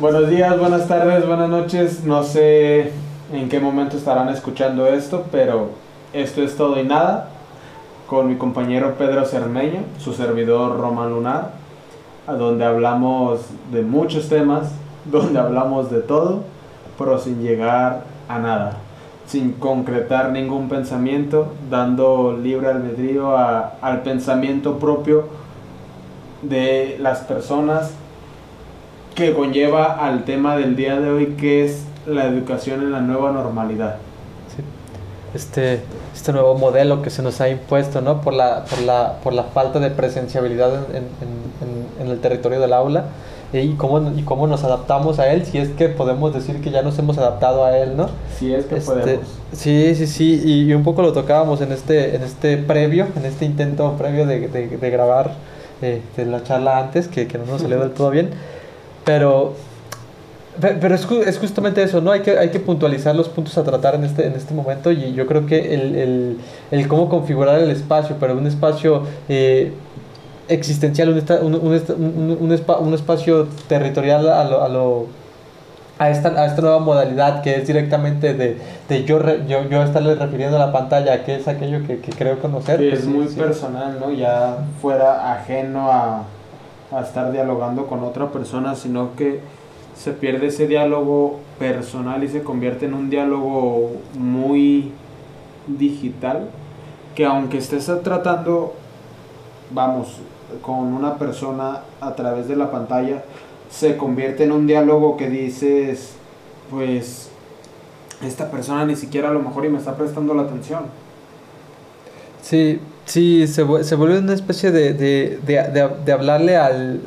Buenos días, buenas tardes, buenas noches. No sé en qué momento estarán escuchando esto, pero esto es todo y nada. Con mi compañero Pedro Cermeño, su servidor Román Lunar, donde hablamos de muchos temas, donde hablamos de todo, pero sin llegar a nada, sin concretar ningún pensamiento, dando libre albedrío a- al pensamiento propio de las personas que conlleva al tema del día de hoy, que es la educación en la nueva normalidad. Sí. Este, este nuevo modelo que se nos ha impuesto, ¿no? Por la, por la, por la falta de presenciabilidad en, en- en- en el territorio del aula y cómo, y cómo nos adaptamos a él, si es que podemos decir que ya nos hemos adaptado a él, ¿no? Si es que Este, podemos. Sí, sí, sí, y, y un poco lo tocábamos en este, en este previo, en este intento previo de, de- de grabar eh, de la charla antes, que, que no nos salió del todo bien, pero, pe- pero es, es justamente eso, ¿no? Hay que, hay que puntualizar los puntos a tratar en este, en este momento y yo creo que el, el, el cómo configurar el espacio, pero un espacio... eh, existencial, un, esta- un, un un- un espa- un espacio territorial a lo, a lo, a esta, a esta nueva modalidad que es directamente de, de yo, re- yo, yo estarle refiriendo a la pantalla, que es aquello que, que creo conocer. Que pues es muy sí. personal, ¿no? Ya fuera ajeno a, a estar dialogando con otra persona, sino que se pierde ese diálogo personal y se convierte en un diálogo muy digital, que aunque estés tratando, vamos, con una persona a través de la pantalla, se convierte en un diálogo que dices, pues, esta persona ni siquiera a lo mejor y me está prestando la atención. Sí, sí, se, se vuelve una especie de, de, de, de, hablarle al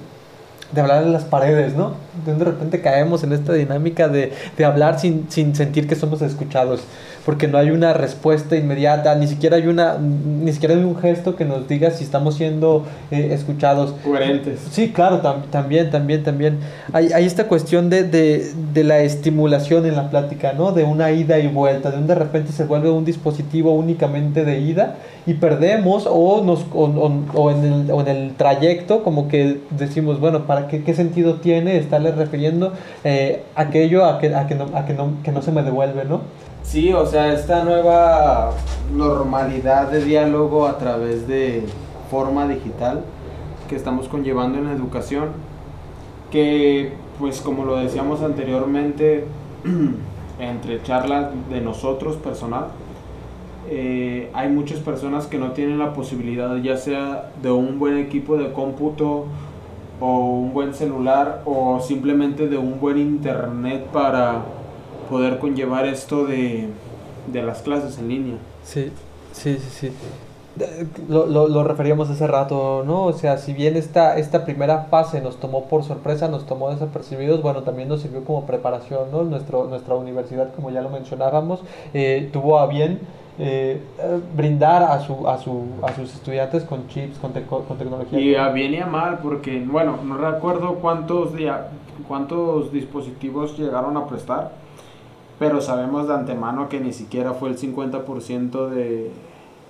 de hablarle a las paredes, ¿no? De repente caemos en esta dinámica de, de hablar sin, sin sentir que somos escuchados, porque no hay una respuesta inmediata, ni siquiera hay una, ni siquiera hay un gesto que nos diga si estamos siendo eh, escuchados. Coherentes. Sí, claro, tam- también, también, también. Hay, hay esta cuestión de, de, de la estimulación en la plática, ¿no? De una ida y vuelta, de un de repente se vuelve un dispositivo únicamente de ida y perdemos o, nos, o, o- o en el, o en el trayecto como que decimos, bueno, ¿para qué, qué sentido tiene estarle refiriendo eh, aquello a que, a, que no, a que, no, que no se me devuelve, ¿no? Sí, o sea, esta nueva normalidad de diálogo a través de forma digital que estamos conllevando en la educación, que pues como lo decíamos anteriormente, entre charlas de nosotros personal, eh, hay muchas personas que no tienen la posibilidad ya sea de un buen equipo de cómputo o un buen celular o simplemente de un buen internet para poder conllevar esto de, de las clases en línea. Sí, sí, sí, sí. Lo, lo, lo referíamos hace rato, ¿no? O sea, si bien esta, esta primera fase nos tomó por sorpresa, nos tomó desapercibidos, bueno, también nos sirvió como preparación, ¿no? Nuestro, nuestra universidad, como ya lo mencionábamos, eh, tuvo a bien eh, eh, brindar a, su, a, su, a sus estudiantes con chips, con, teco- con tecnología. Y a bien y a mal, porque, bueno, no recuerdo cuántos, cuántos dispositivos llegaron a prestar, pero sabemos de antemano que ni siquiera fue el 50% de,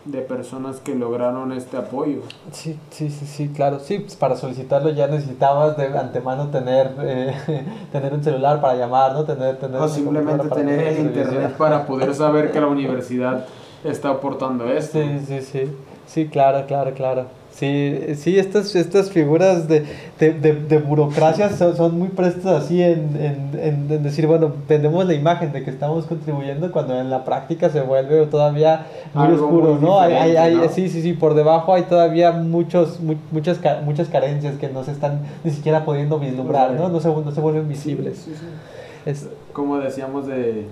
de personas que lograron este apoyo. Sí, sí, sí, sí, claro. Sí, pues para solicitarlo ya necesitabas de antemano tener, eh, tener un celular para llamar, ¿no? Tener, tener O simplemente tener el internet para poder saber que la universidad está aportando esto. Sí, sí, sí. Sí, claro, claro, claro. Sí, sí estas, estas figuras de, de, de, de burocracia son, son muy prestas así en, en, en, en decir, bueno, vendemos la imagen de que estamos contribuyendo cuando en la práctica se vuelve todavía muy Algo oscuro, muy ¿no? Hay, hay, hay-. Sí, sí, sí, por debajo hay todavía muchos, mu- muchas, ca- muchas carencias que no se están ni siquiera pudiendo vislumbrar, ¿no? No se, no se vuelven visibles. Sí, sí. Es, como decíamos de,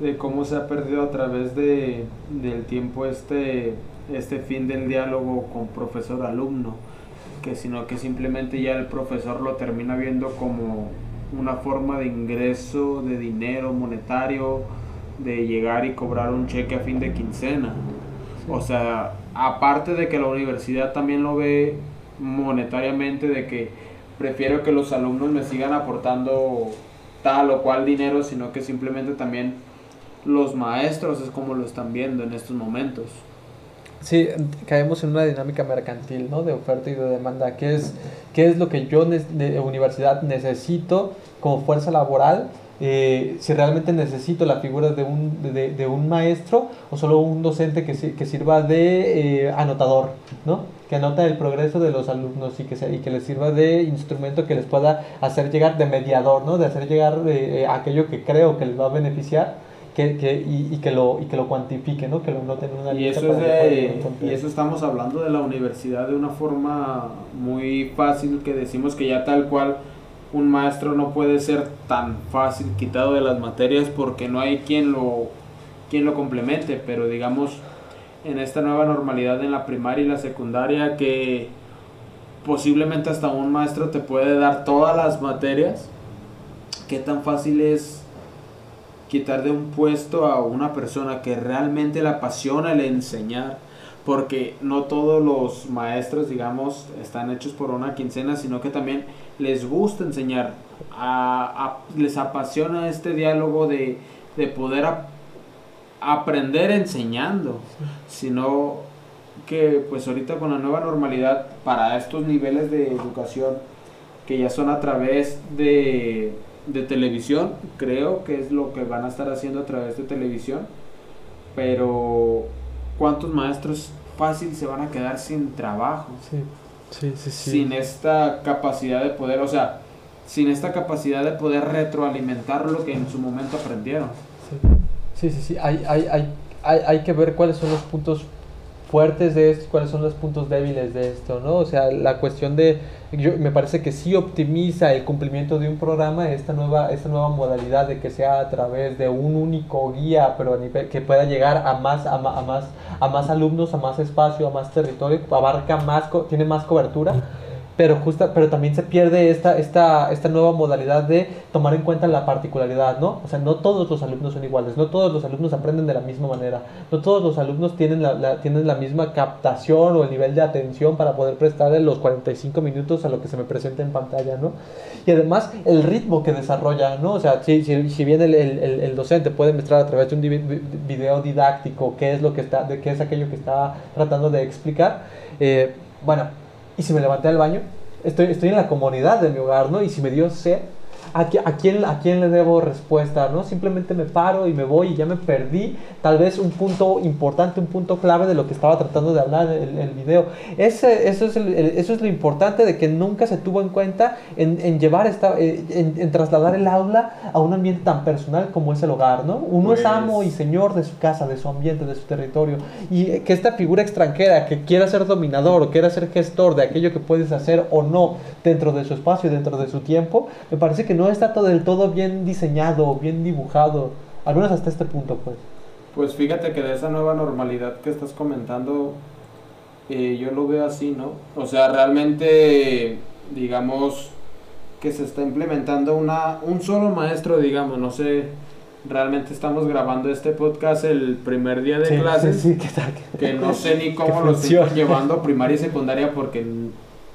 de cómo se ha perdido a través de, del tiempo este, este fin del diálogo con profesor alumno que sino que simplemente ya el profesor lo termina viendo como una forma de ingreso de dinero monetario de llegar y cobrar un cheque a fin de quincena o sea aparte de que la universidad también lo ve monetariamente de que prefiero que los alumnos me sigan aportando tal o cual dinero, sino que simplemente también los maestros es como lo están viendo en estos momentos. Sí, caemos en una dinámica mercantil, ¿no? De oferta y de demanda. ¿Qué es, qué es lo que yo, de universidad, necesito como fuerza laboral? Eh, si realmente necesito la figura de un, de, de un maestro o solo un docente que, que sirva de eh, anotador, ¿no? que anota el progreso de los alumnos y que, se, y que les sirva de instrumento que les pueda hacer llegar de mediador, ¿no? de hacer llegar eh, aquello que creo que les va a beneficiar que, que, y, y, que lo, y que lo cuantifique, ¿no? que lo noten en una y eso, es de, y eso estamos hablando de la universidad de una forma muy fácil que decimos que ya tal cual un maestro no puede ser tan fácil quitado de las materias porque no hay quien lo, quien lo complemente, pero digamos en esta nueva normalidad en la primaria y la secundaria que posiblemente hasta un maestro te puede dar todas las materias, ¿qué tan fácil es quitar de un puesto a una persona que realmente le apasiona el enseñar? porque no todos los maestros, digamos, están hechos por una quincena, sino que también les gusta enseñar, les apasiona este diálogo de, poder aprender enseñando, sino que pues ahorita con la nueva normalidad para estos niveles de educación que ya son a través de, de televisión, creo que es lo que van a estar haciendo a través de televisión, pero ¿cuántos maestros fácil se van a quedar sin trabajo? Sí, sí, sí, sí. Sin esta capacidad de poder, o sea, sin esta capacidad de poder retroalimentar lo que en su momento aprendieron. Sí, sí, sí, Hay, hay, hay, hay, hay que ver cuáles son los puntos fuertes de esto, cuáles son los puntos débiles de esto, ¿no? O sea, la cuestión de, yo, me parece que sí optimiza el cumplimiento de un programa esta nueva, esta nueva modalidad de que sea a través de un único guía, pero a nivel, que pueda llegar a más, a, a, más, a más alumnos, a más espacio, a más territorio, abarca más, tiene más cobertura pero justa, pero también se pierde esta, esta, esta nueva modalidad de tomar en cuenta la particularidad, ¿no? O sea, no todos los alumnos son iguales, no todos los alumnos aprenden de la misma manera, no todos los alumnos tienen la, tienen la misma captación o el nivel de atención para poder prestarle los 45 minutos a lo que se me presenta en pantalla, ¿no? Y además el ritmo que desarrolla, ¿no? O sea, si, si, si bien el, el, el, docente puede mostrar a través de un video didáctico qué es, lo que está, de qué es aquello que está tratando de explicar, eh, bueno, y si me levanté al baño, estoy, estoy en la comunidad de mi hogar, ¿no? Y si me dio sed, ¿A, quién, ¿A quién le debo respuesta? ¿no? Simplemente me paro y me voy y ya me perdí tal vez un punto importante, un punto clave de lo que estaba tratando de hablar el, el video. Ese, eso, es eso es lo importante de que nunca se tuvo en cuenta en, en llevar esta, eh, en, en, trasladar el aula a un ambiente tan personal como es el hogar. ¿no? Uno es amo y señor de su casa, de su ambiente, de su territorio. Y que esta figura extranjera que quiera ser dominador o quiera ser gestor de aquello que puedes hacer o no dentro de su espacio, dentro de su tiempo, me parece que no está todo del todo bien diseñado, bien dibujado, al menos hasta este punto, pues. Pues fíjate que de esa nueva normalidad que estás comentando, eh, yo lo veo así, ¿no? O sea, realmente, digamos, que se está implementando una, un solo maestro, digamos, no sé, realmente estamos grabando este podcast el primer día de clases, sí, que no sé ni cómo lo estoy llevando primaria y secundaria porque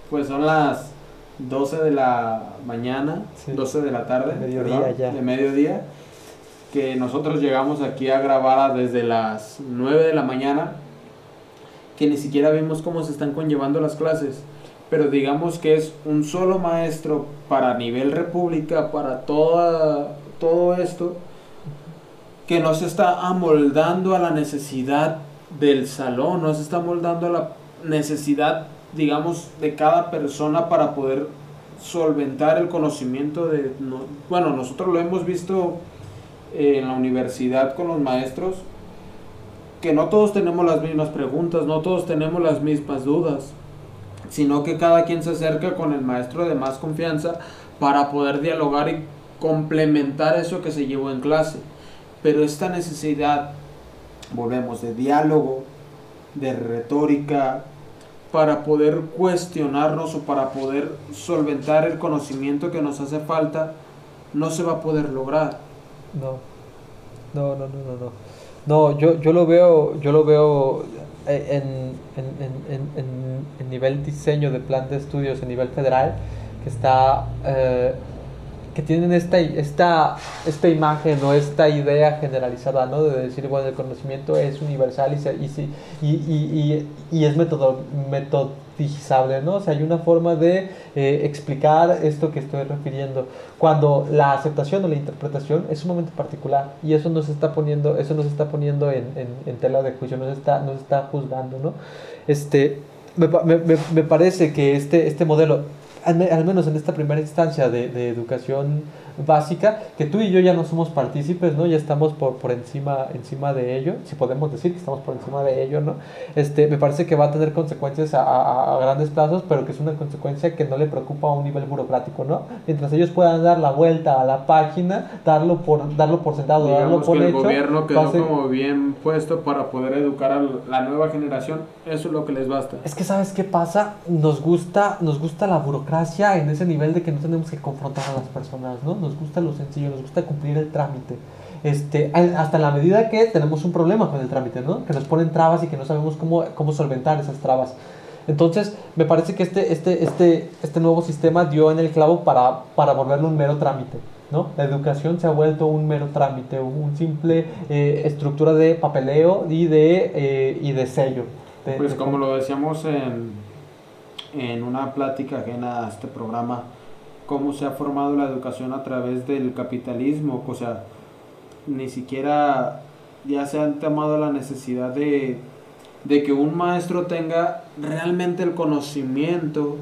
pues son las 12 de la mañana, 12 de la tarde, de mediodía, que nosotros llegamos aquí a grabar desde las 9 de la mañana, que ni siquiera vimos cómo se están conllevando las clases, pero digamos que es un solo maestro para nivel república, para toda, todo esto, que no se está amoldando a la necesidad del salón, no se está amoldando a la necesidad digamos, de cada persona para poder solventar el conocimiento de... bueno, nosotros lo hemos visto en la universidad con los maestros, que no todos tenemos las mismas preguntas, no todos tenemos las mismas dudas, sino que cada quien se acerca con el maestro de más confianza para poder dialogar y complementar eso que se llevó en clase. Pero esta necesidad, volvemos, de diálogo, de retórica, para poder cuestionarnos o para poder solventar el conocimiento que nos hace falta, no se va a poder lograr. No, no, no, no, no. No, yo, yo lo veo, yo lo veo eh, en, en, en, en, nivel diseño de plan de estudios a nivel federal, que está, eh, que tienen esta, esta, esta imagen o esta idea generalizada, ¿no? De decir, bueno, el conocimiento es universal y, y, y, y, y es método, metodizable, ¿no? O sea, hay una forma de eh, explicar esto que estoy refiriendo. Cuando la aceptación o la interpretación es un momento particular y eso nos está poniendo, eso nos está poniendo en, en, en tela de juicio, nos está, nos está juzgando, ¿no? Este, me, me, me parece que este, este modelo al, menos en esta primera instancia de, de, educación básica, que tú y yo ya no somos partícipes, ¿no? Ya estamos por, por encima, encima de ello, si podemos decir que estamos por encima de ello, ¿no? Este, me parece que va a tener consecuencias a, a, grandes plazos, pero que es una consecuencia que no le preocupa a un nivel burocrático, ¿no? Mientras ellos puedan dar la vuelta a la página, darlo por, darlo por sentado, Digamos darlo por que el hecho, gobierno quedó a ser- como bien puesto para poder educar a la nueva generación, eso es lo que les basta. Es que sabes qué pasa, nos gusta, nos gusta la burocracia en ese nivel de que no tenemos que confrontar a las personas, ¿no? Nos gusta lo sencillo, nos gusta cumplir el trámite. Este, hasta la medida que tenemos un problema con el trámite, ¿no? Que nos ponen trabas y que no sabemos cómo, cómo solventar esas trabas. Entonces, me parece que este, este, este, este nuevo sistema dio en el clavo para, para volverlo un mero trámite. ¿no? La educación se ha vuelto un mero trámite, un simple eh, estructura de papeleo y de, eh, y de sello. de- Pues de- como lo decíamos en, en una plática ajena a este programa, cómo se ha formado la educación a través del capitalismo, o sea, ni siquiera ya se han tomado la necesidad de, de que un maestro tenga realmente el conocimiento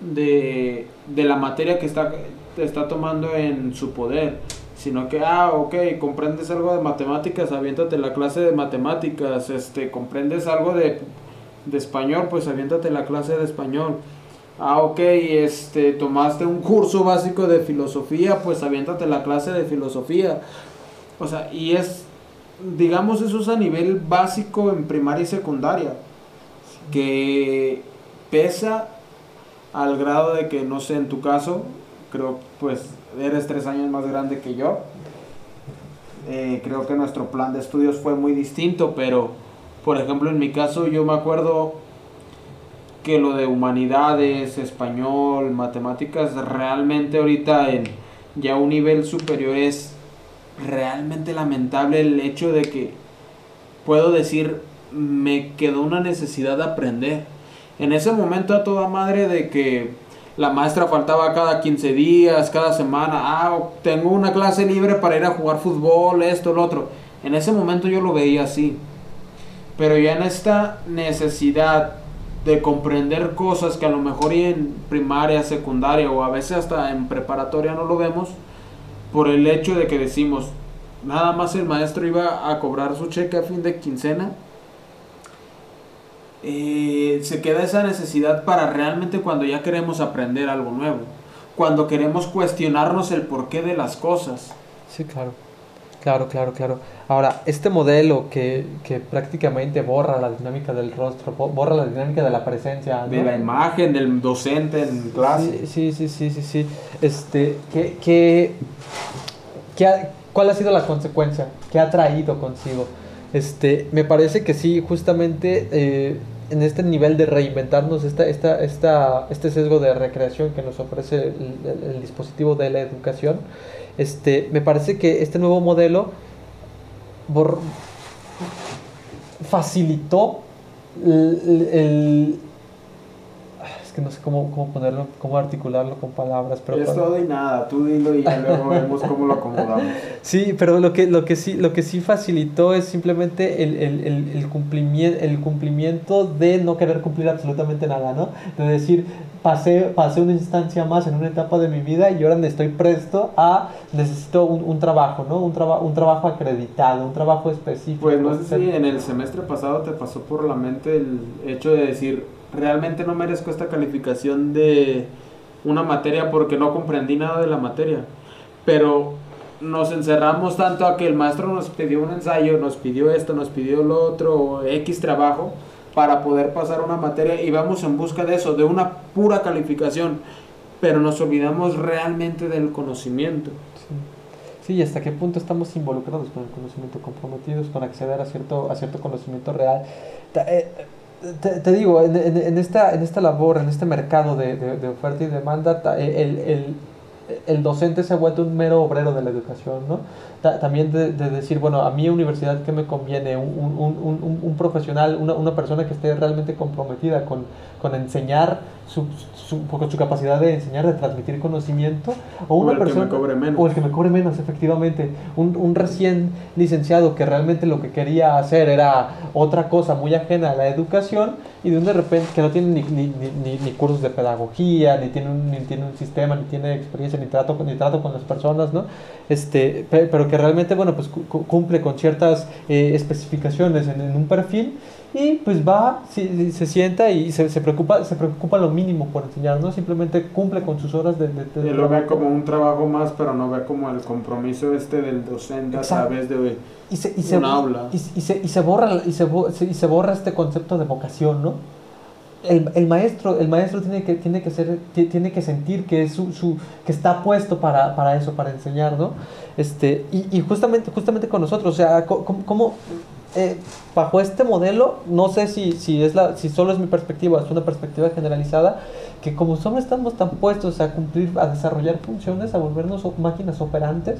de, de la materia que está, está tomando en su poder, sino que, ah, ok, comprendes algo de matemáticas, aviéntate la clase de matemáticas, este, comprendes algo de, de español, pues aviéntate la clase de español. Ah, ok, este, tomaste un curso básico de filosofía, pues aviéntate la clase de filosofía. O sea, y es, digamos, eso es a nivel básico en primaria y secundaria, que pesa al grado de que, no sé, en tu caso, creo, pues, eres tres años más grande que yo. Eh, creo que nuestro plan de estudios fue muy distinto, pero, por ejemplo, en mi caso, yo me acuerdo que lo de humanidades, español, matemáticas, realmente ahorita en ya un nivel superior es realmente lamentable el hecho de que puedo decir me quedó una necesidad de aprender. En ese momento a toda madre de que la maestra faltaba cada 15 días, cada semana, ah, tengo una clase libre para ir a jugar fútbol, esto, lo otro. En ese momento yo lo veía así. Pero ya en esta necesidad de comprender cosas que a lo mejor en primaria, secundaria o a veces hasta en preparatoria no lo vemos, por el hecho de que decimos, nada más el maestro iba a cobrar su cheque a fin de quincena, eh, se queda esa necesidad para realmente cuando ya queremos aprender algo nuevo, cuando queremos cuestionarnos el porqué de las cosas. Sí, claro. Claro, claro, claro. Ahora, este modelo que, que prácticamente borra la dinámica del rostro, bo- borra la dinámica de la presencia, ¿no? De la imagen del docente en clase. Sí, sí, sí, sí, sí, sí. Este, ¿qué, qué, qué ha- ¿Cuál ha sido la consecuencia? ¿Qué ha traído consigo? Este, me parece que sí, justamente eh, en este nivel de reinventarnos, esta, esta, esta, este sesgo de recreación que nos ofrece el, el- el dispositivo de la educación, este, me parece que este nuevo modelo facilitó el, que no sé cómo, cómo ponerlo, cómo articularlo con palabras, pero es todo y nada, tú dilo y ya luego vemos cómo lo acomodamos. Sí, pero lo que, lo que, sí, lo que sí facilitó es simplemente el, el, el, el, cumplimiento, el cumplimiento de no querer cumplir absolutamente nada, ¿no? De decir, pasé, pasé una instancia más en una etapa de mi vida y ahora estoy presto a, necesito un, un trabajo, ¿no? Un, traba, un trabajo acreditado, un trabajo específico. Pues no sé si en el semestre pasado te pasó por la mente el hecho de decir, realmente no merezco esta calificación de una materia porque no comprendí nada de la materia. Pero nos encerramos tanto a que el maestro nos pidió un ensayo, nos pidió esto, nos pidió lo otro, X trabajo, para poder pasar una materia y vamos en busca de eso, de una pura calificación. Pero nos olvidamos realmente del conocimiento. Sí. Y hasta qué punto estamos involucrados con el conocimiento, comprometidos con acceder a cierto, a cierto conocimiento real. Eh, Te, te digo, en, en- en esta, en esta labor, en este mercado de, de- de oferta y demanda, el, el- el docente se ha vuelto un mero obrero de la educación, ¿no? también de, decir, bueno, a mi universidad, ¿qué me conviene? Un, un, un, un profesional, una, una, persona que esté realmente comprometida con, con enseñar, su, su, su, capacidad de enseñar, de transmitir conocimiento, o una persona... Que me cobre menos. O el que me cobre menos, efectivamente. Un, recién licenciado que realmente lo que quería hacer era otra cosa muy ajena a la educación y de un de repente que no tiene ni, ni, ni, ni cursos de pedagogía, ni tiene, un, ni tiene un sistema, ni tiene experiencia, ni trato, ni trato con las personas, ¿no? Este, pero que realmente, bueno, pues cumple con ciertas eh, especificaciones en, un perfil y pues va, se, se sienta y se, se, preocupa, se preocupa lo mínimo por enseñar, ¿no? Simplemente cumple con sus horas de... de, lo ve como un trabajo más, pero no ve como el compromiso este del docente a través de y se, y se, aula. Y, se, y se borra y se, y se borra este concepto de vocación, ¿no? El, el, maestro, el maestro tiene que, tiene que, ser, tiene que sentir que, es su, su, que está puesto para, para, eso, para enseñar, ¿no? Este, y, y justamente, justamente con nosotros, o sea, ¿cómo, eh, bajo este modelo, no sé si, si, es la, si solo es mi perspectiva, es una perspectiva generalizada, que como solo estamos tan puestos a cumplir, a desarrollar funciones, a volvernos máquinas operantes,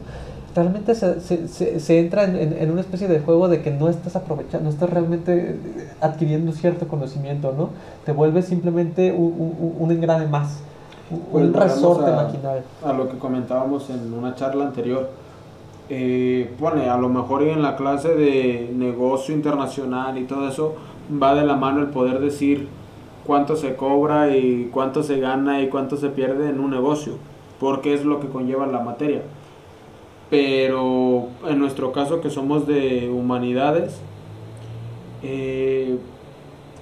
realmente se, se, se entra en, en, una especie de juego de que no estás aprovechando, no estás realmente adquiriendo cierto conocimiento, ¿no? Te vuelves simplemente un, un, un engrane más, un, pues resorte maquinal. A lo que comentábamos en una charla anterior, eh, pone, a lo mejor en la clase de negocio internacional y todo eso, va de la mano el poder decir cuánto se cobra y cuánto se gana y cuánto se pierde en un negocio, porque es lo que conlleva la materia pero en nuestro caso que somos de humanidades, eh,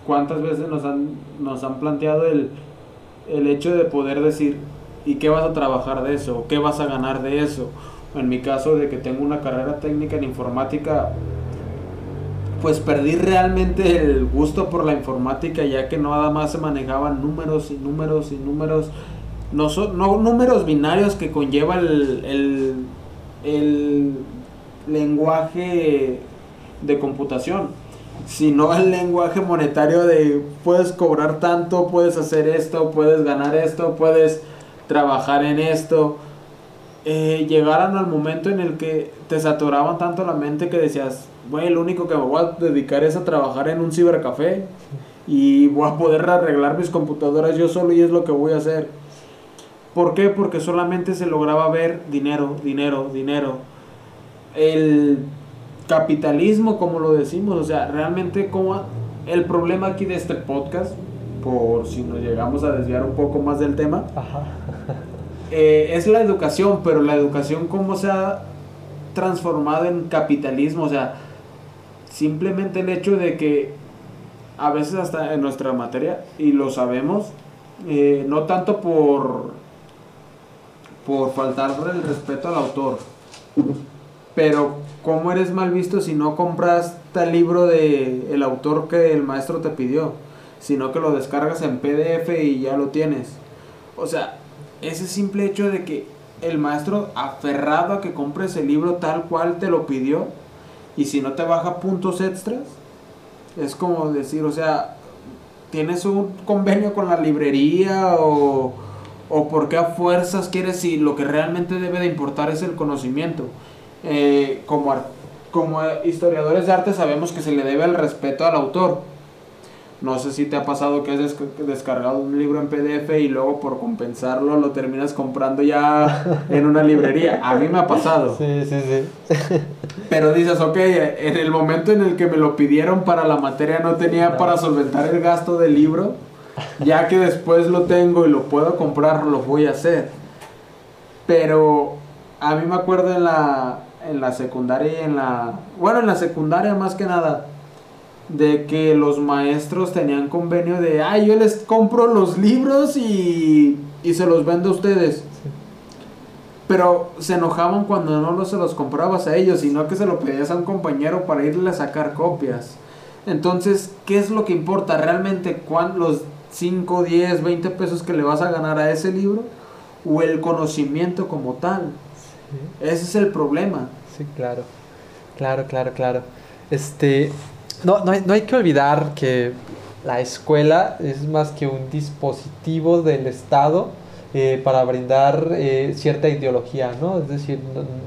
¿cuántas veces nos han, nos han planteado el, el hecho de poder decir, ¿y qué vas a trabajar de eso? ¿Qué vas a ganar de eso? En mi caso de que tengo una carrera técnica en informática, pues perdí realmente el gusto por la informática ya que nada más se manejaban números y números y números, no, son, no números binarios que conlleva el el lenguaje de computación, sino el lenguaje monetario de puedes cobrar tanto, puedes hacer esto, puedes ganar esto, puedes trabajar en esto. Eh, llegaron al momento en el que te saturaban tanto la mente que decías, bueno, lo único que me voy a dedicar es a trabajar en un cibercafé y voy a poder arreglar mis computadoras yo solo y es lo que voy a hacer ¿Por qué? Porque solamente se lograba ver dinero, dinero, dinero. El capitalismo, como lo decimos, o sea, realmente como el problema aquí de este podcast, por si nos llegamos a desviar un poco más del tema, eh, es la educación, pero la educación cómo se ha transformado en capitalismo, o sea, simplemente el hecho de que a veces hasta en nuestra materia, y lo sabemos, eh, no tanto por por faltar el respeto al autor. Pero, ¿cómo eres mal visto si no compras el libro de el autor que el maestro te pidió? Sino que lo descargas en PDF y ya lo tienes. O sea, ese simple hecho de que el maestro aferrado a que compres el libro tal cual te lo pidió y si no te baja puntos extras, es como decir, o sea, tienes un convenio con la librería o o por qué a fuerzas quieres si lo que realmente debe de importar es el conocimiento. Eh, como, como historiadores de arte sabemos que se le debe el respeto al autor. No sé si te ha pasado que has descargado un libro en PDF y luego por compensarlo lo terminas comprando ya en una librería. A mí me ha pasado. Sí, sí, sí. Pero dices, ok, en el momento en el que me lo pidieron para la materia no tenía para solventar el gasto del libro ya que después lo tengo y lo puedo comprar, lo voy a hacer. Pero a mí me acuerdo en la, en la secundaria y en la... Bueno, en la secundaria más que nada. De que los maestros tenían convenio de, ay, yo les compro los libros y, y se los vendo a ustedes. Pero se enojaban cuando no se los comprabas a ellos, sino que se lo pedías a un compañero para irle a sacar copias. Entonces, ¿qué es lo que importa realmente? ¿Cuán, los 5, 10, 20 pesos que le vas a ganar a ese libro o el conocimiento como tal. Ese es el problema. Sí, claro. Claro, claro, claro. Este, no, no, hay, no hay que olvidar que la escuela es más que un dispositivo del Estado eh, para brindar eh, cierta ideología, ¿no? Es decir,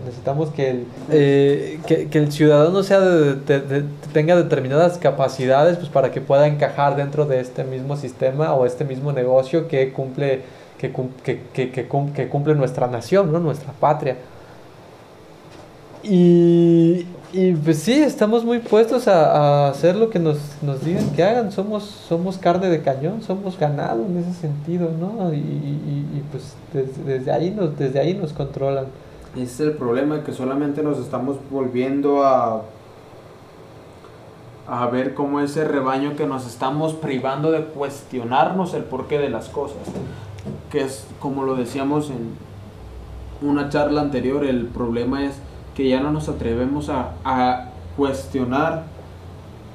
necesitamos que el, eh, que, el ciudadano sea de, tenga determinadas capacidades pues, para que pueda encajar dentro de este mismo sistema o este mismo negocio que cumple, que, que, que cumple nuestra nación, ¿no? Nuestra patria. Y, y pues sí, estamos muy puestos a, hacer lo que nos, nos, digan que hagan. Somos, somos carne de cañón, somos ganado en ese sentido, ¿no? Y, y, pues desde, ahí nos, desde ahí nos controlan. Ese es el problema, que solamente nos estamos volviendo a, a ver cómo ese rebaño que nos estamos privando de cuestionarnos el porqué de las cosas. Que es, como lo decíamos en una charla anterior, el problema es que ya no nos atrevemos a, a cuestionar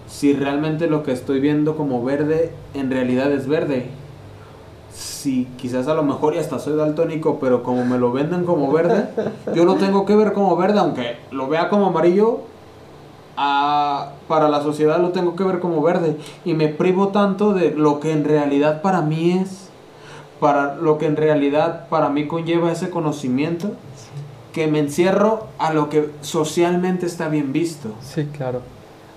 si realmente lo que estoy viendo como verde en realidad es verde. Si quizás a lo mejor y hasta soy daltónico, pero como me lo venden como verde, yo lo tengo que ver como verde, aunque lo vea como amarillo, para la sociedad lo tengo que ver como verde. Y me privo tanto de lo que en realidad para mí es, para lo que en realidad para mí conlleva ese conocimiento que me encierro a lo que socialmente está bien visto. Sí, claro.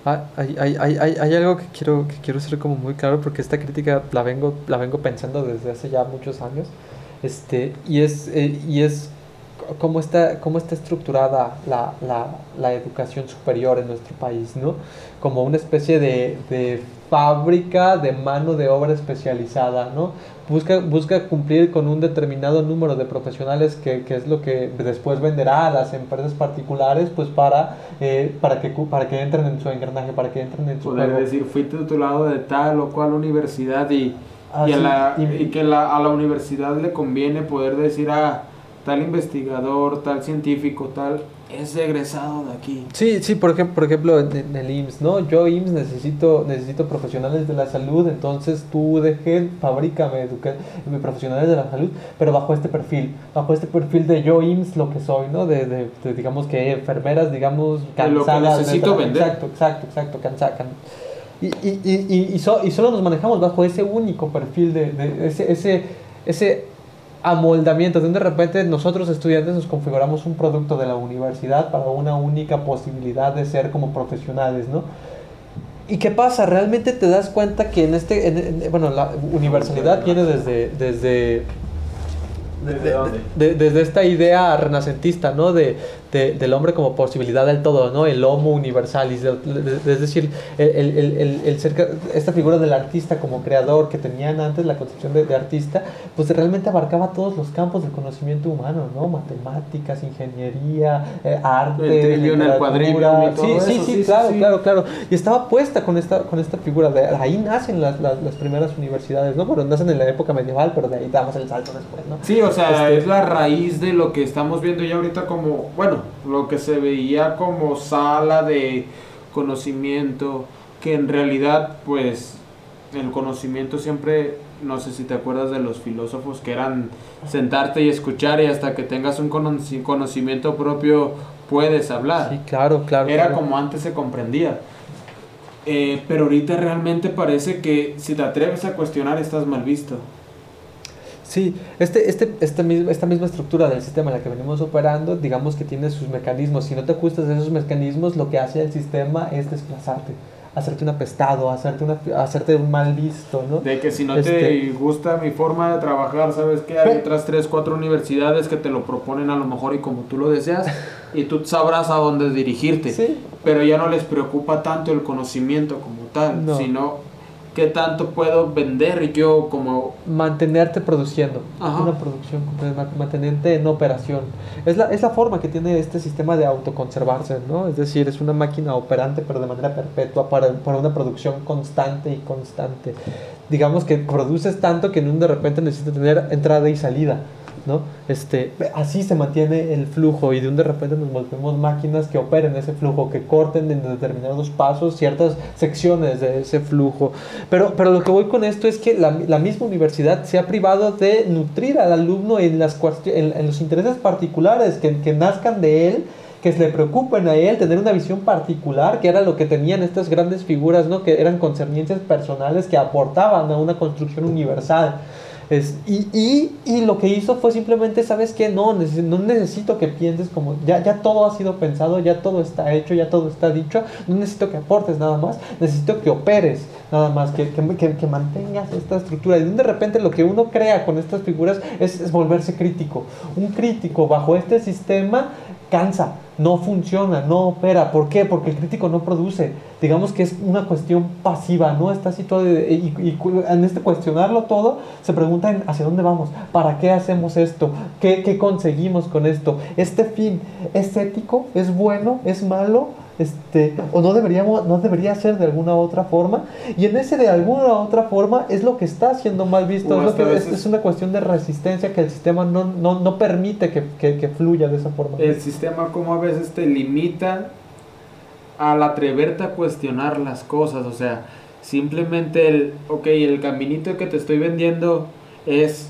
Ah, hay, hay, hay, hay, algo que quiero, que quiero ser como muy claro porque esta crítica la vengo, la vengo pensando desde hace ya muchos años este, y, es, eh, y es cómo está, cómo está estructurada la, la, la, educación superior en nuestro país, ¿no? Como una especie de, de fábrica de mano de obra especializada, ¿no? Busca, busca cumplir con un determinado número de profesionales que, que es lo que después venderá a las empresas particulares pues para, eh, para, que, para que entren en su engranaje, para que entren en su... Poder decir, fui titulado de tal o cual universidad y, y, a la, y, que la, a la universidad le conviene poder decir a... Ah, tal investigador, tal científico, tal, es egresado de aquí. Sí, sí, por ejemplo, por ejemplo en, el IMSS, ¿no? Yo IMSS necesito, necesito profesionales de la salud, entonces tú deje, fabrícame profesionales de la salud, pero bajo este perfil, bajo este perfil de yo IMSS lo que soy, ¿no? De, de, digamos que enfermeras, digamos, cansadas. lo que necesito vender. Exacto, exacto, exacto, cansadas. Y, y, y, y, y, solo nos manejamos bajo ese único perfil de, de ese, ese, ese amoldamientos, donde de repente nosotros estudiantes nos configuramos un producto de la universidad para una única posibilidad de ser como profesionales, ¿no? ¿Y qué pasa? Realmente te das cuenta que en este, bueno, la universalidad viene desde, desde ¿Desde, desde esta idea renacentista, ¿no? De, del hombre como posibilidad del todo, ¿no? El homo universalis, es decir, el, el, el, esta figura del artista como creador que tenían antes la concepción de, artista, pues realmente abarcaba todos los campos del conocimiento humano, ¿no? Matemáticas, ingeniería, eh, arte, el literatura. sí, sí, sí, claro, claro, claro. Y estaba puesta con esta, con esta figura, de ahí nacen las, las, primeras universidades, ¿no? Bueno, nacen en la época medieval, pero de ahí damos el salto después, ¿no? Sí, o sea, este es la raíz de lo que estamos viendo ya ahorita como, bueno, lo que se veía como sala de conocimiento, que en realidad pues el conocimiento siempre, no sé si te acuerdas de los filósofos que eran sentarte y escuchar y hasta que tengas un conocimiento propio puedes hablar. Sí, claro, claro. Era como antes se comprendía. Eh, pero ahorita realmente parece que si te atreves a cuestionar estás mal visto. Sí, este, este, este esta misma estructura del sistema en la que venimos operando, digamos que tiene sus mecanismos. Si no te ajustas a esos mecanismos, lo que hace el sistema es desplazarte, hacerte un apestado, hacerte, una, hacerte un mal visto, ¿no? De que si no te este gusta mi forma de trabajar, sabes que hay otras tres, cuatro universidades que te lo proponen a lo mejor y como tú lo deseas, y tú sabrás a dónde dirigirte. ¿Sí? Pero ya no les preocupa tanto el conocimiento como tal, sino qué tanto puedo vender yo como... Mantenerte produciendo, una producción, mantenerte en operación. Es la, es la forma que tiene este sistema de autoconservarse, ¿no? Es decir, es una máquina operante pero de manera perpetua para, para una producción constante y constante. Digamos que produces tanto que de repente necesita tener entrada y salida. ¿No? Este, así se mantiene el flujo y de un de repente nos volvemos máquinas que operen ese flujo, que corten en determinados pasos ciertas secciones de ese flujo. Pero, pero lo que voy con esto es que la, la misma universidad se ha privado de nutrir al alumno en, las en, en los intereses particulares que, que nazcan de él que se le preocupen a él, tener una visión particular, que era lo que tenían estas grandes figuras, ¿no? que eran concerniencias personales que aportaban a una construcción universal. Es, y, y, y, lo que hizo fue simplemente, ¿sabes qué? No, no necesito que pienses como, ya, ya todo ha sido pensado, ya todo está hecho, ya todo está dicho, no necesito que aportes nada más, necesito que operes nada más, que, que, que mantengas esta estructura. Y de repente lo que uno crea con estas figuras es, es volverse crítico. Un crítico bajo este sistema cansa, no funciona, no opera. ¿Por qué? Porque el crítico no produce. Digamos que es una cuestión pasiva, ¿no? Está situado y, y, en este cuestionarlo todo, se preguntan hacia dónde vamos, para qué hacemos esto, ¿Qué, qué conseguimos con esto. Este fin, ¿es ético? ¿Es bueno? ¿Es malo? Este, o no, deberíamos, no debería ser de alguna otra forma. Y en ese de alguna otra forma es lo que está siendo mal visto, es, lo que, es, una cuestión de resistencia que el sistema no, no, no permite que, que, que, fluya de esa forma. El sistema como a veces te limita al atreverte a cuestionar las cosas, o sea, simplemente el, ok, el caminito que te estoy vendiendo es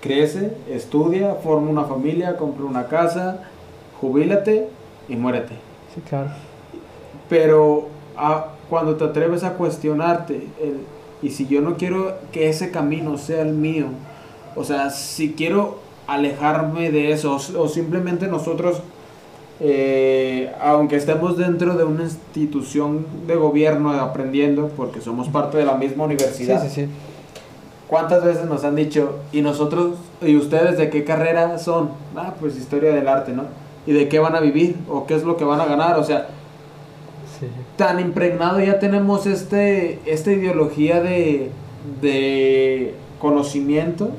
crece, estudia, forma una familia, compra una casa, jubílate y muérete. Claro. Pero ah, cuando te atreves a cuestionarte, el, y si yo no quiero que ese camino sea el mío, o sea, si quiero alejarme de eso, o, simplemente nosotros, eh, aunque estemos dentro de una institución de gobierno aprendiendo, porque somos parte de la misma universidad, sí, sí, sí. ¿cuántas veces nos han dicho, y nosotros, y ustedes de qué carrera son? Ah, pues historia del arte, ¿no? Y de qué van a vivir o qué es lo que van a ganar. O sea, tan impregnado ya tenemos este, esta ideología de, de conocimiento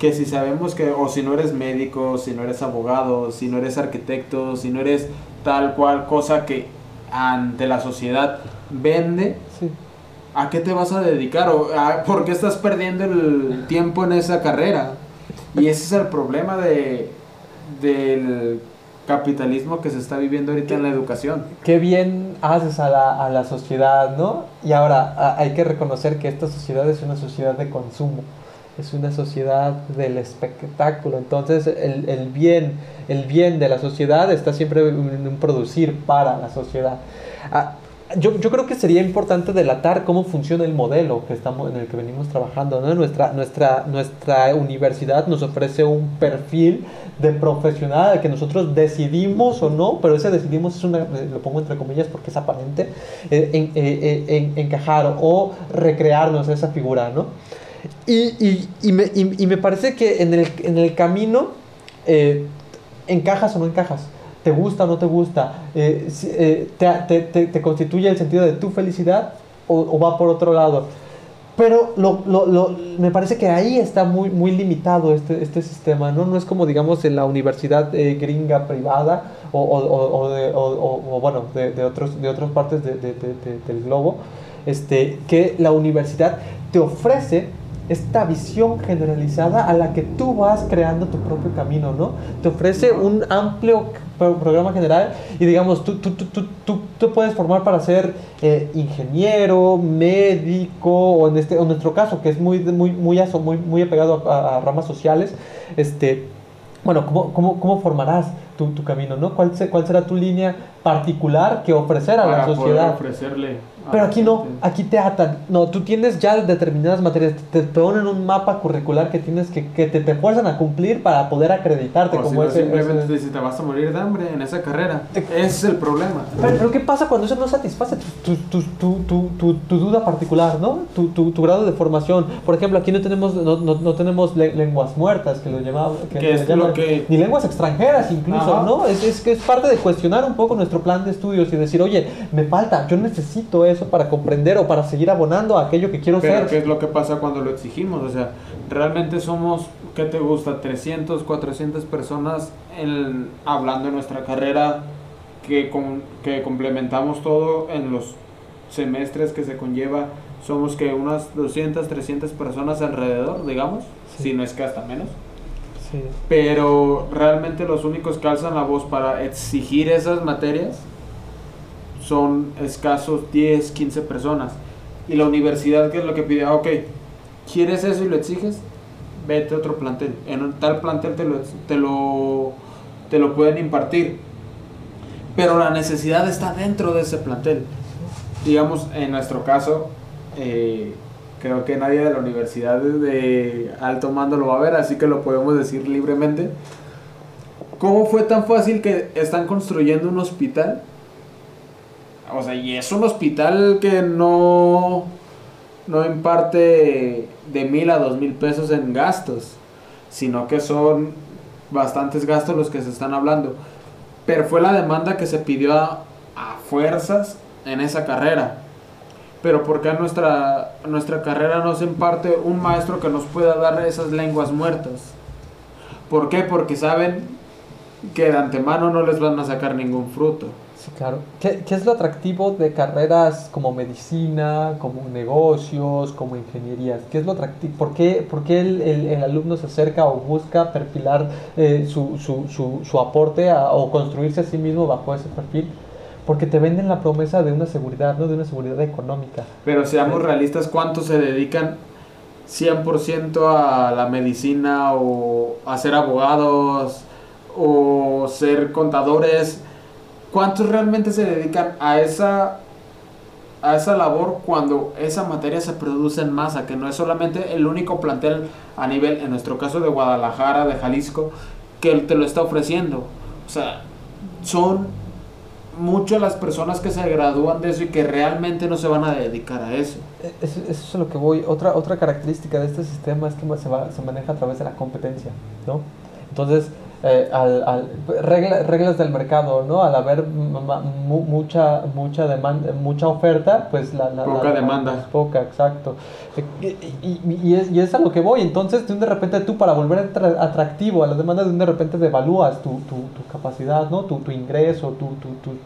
que si sabemos que, o si no eres médico, si no eres abogado, si no eres arquitecto, si no eres tal cual cosa que ante la sociedad vende, ¿a qué te vas a dedicar? ¿O ¿Por qué estás perdiendo el tiempo en esa carrera? Y ese es el problema de, del capitalismo que se está viviendo ahorita en la educación. Qué bien haces a la, a la sociedad, ¿no? Y ahora hay que reconocer que esta sociedad es una sociedad de consumo, es una sociedad del espectáculo. Entonces el, el bien, el bien de la sociedad está siempre en un producir para la sociedad. Ah, yo, yo, creo que sería importante delatar cómo funciona el modelo que estamos, en el que venimos trabajando. ¿no? Nuestra, nuestra, nuestra universidad nos ofrece un perfil de profesional que nosotros decidimos o no, pero ese decidimos es una, lo pongo entre comillas porque es aparente, eh, en, eh, eh, en, encajar o recrearnos esa figura. ¿no? Y, y, y, me, y, me, parece que en el, en el camino encajas o no encajas te gusta o no te gusta, eh, eh, te, te, te, constituye el sentido de tu felicidad o, va por otro lado. Pero lo, lo, lo, me parece que ahí está muy, muy limitado este, este sistema, ¿no? No es como, digamos, en la universidad eh, gringa privada o, o, o, de, bueno, de, de, otros, de otras partes de, del globo, este, que la universidad te ofrece esta visión generalizada a la que tú vas creando tu propio camino, ¿no? Te ofrece un amplio programa general y digamos, tú, tú, tú, tú, tú puedes formar para ser eh, ingeniero, médico, o en, este, en nuestro caso, que es muy, muy, muy, muy, muy apegado a, ramas sociales, este, bueno, ¿cómo, cómo, cómo formarás tu, tu, camino, ¿no? ¿Cuál, ¿Cuál será tu línea particular que ofrecer a la sociedad? ofrecerle pero aquí no, aquí te atan. No, tú tienes ya determinadas materias, te, ponen un mapa curricular que tienes que, que te, te fuerzan a cumplir para poder acreditarte como si ese, simplemente te te vas a morir de hambre en esa carrera. Ese es el problema. Pero, ¿qué pasa cuando eso no satisface tu, tu, tu, tu, duda particular, ¿no? Tu, grado de formación. Por ejemplo, aquí no tenemos, no, no, no tenemos lenguas muertas, que lo llamamos. Que, es lo que... Ni lenguas extranjeras incluso, ¿no? Es, es que es parte de cuestionar un poco nuestro plan de estudios y decir, oye, me falta, yo necesito eso para comprender o para seguir abonando a aquello que quiero Pero ser. ¿qué es lo que pasa cuando lo exigimos? O sea, realmente somos, ¿qué te gusta? 300, 400 personas en, hablando de nuestra carrera que, con, que complementamos todo en los semestres que se conlleva. Somos que unas 200, 300 personas alrededor, digamos, si no es que hasta menos. Pero realmente los únicos que alzan la voz para exigir esas materias son escasos 10, 15 personas. Y la universidad, ¿qué es lo que pide? Ah, ok, ¿quieres eso y lo exiges? Vete a otro plantel. En tal plantel te lo, te lo, te lo pueden impartir. Pero la necesidad está dentro de ese plantel. Digamos, en nuestro caso, eh, Creo que nadie de la universidad de alto mando lo va a ver, así que lo podemos decir libremente. ¿Cómo fue tan fácil que están construyendo un hospital? O sea, y es un hospital que no, no imparte de mil a dos mil pesos en gastos, sino que son bastantes gastos los que se están hablando. Pero fue la demanda que se pidió a, a fuerzas en esa carrera. Pero ¿por qué a nuestra, nuestra carrera no se imparte un maestro que nos pueda dar esas lenguas muertas? ¿Por qué? Porque saben que de antemano no les van a sacar ningún fruto. Sí, claro. ¿Qué, qué es lo atractivo de carreras como medicina, como negocios, como ingenierías? ¿Qué es lo atractivo? ¿Por qué, por qué el, el- el alumno se acerca o busca perfilar eh, su, su, su, su aporte a- o construirse a sí mismo bajo ese perfil? Porque te venden la promesa de una seguridad, ¿no? De una seguridad económica. Pero seamos realistas, ¿cuántos se dedican 100% a la medicina o a ser abogados o ser contadores? ¿Cuántos realmente se dedican a esa a esa labor cuando esa materia se produce en masa, que no es solamente el único plantel a nivel, en nuestro caso de Guadalajara, de Jalisco, que te lo está ofreciendo? O sea, son muchas las personas que se gradúan de eso y que realmente no se van a dedicar a eso. E- Eso, eso es a lo que voy. Otra, otra característica de este sistema es que se, va- se maneja a través de la competencia, ¿no? Entonces, eh, al, al- regla- reglas del mercado, ¿no? Al haber mu- mucha, mucha demanda, mucha oferta, pues la, la- Poca la- demanda. es poca, exacto. Eh, Y, y- y es, y es a lo que voy. Entonces, de un de repente tú, para volver atra- atractivo a la demanda, de un de repente devalúas tu, tu, tu capacidad, ¿no? Tu, tu ingreso, tu, tu, tu-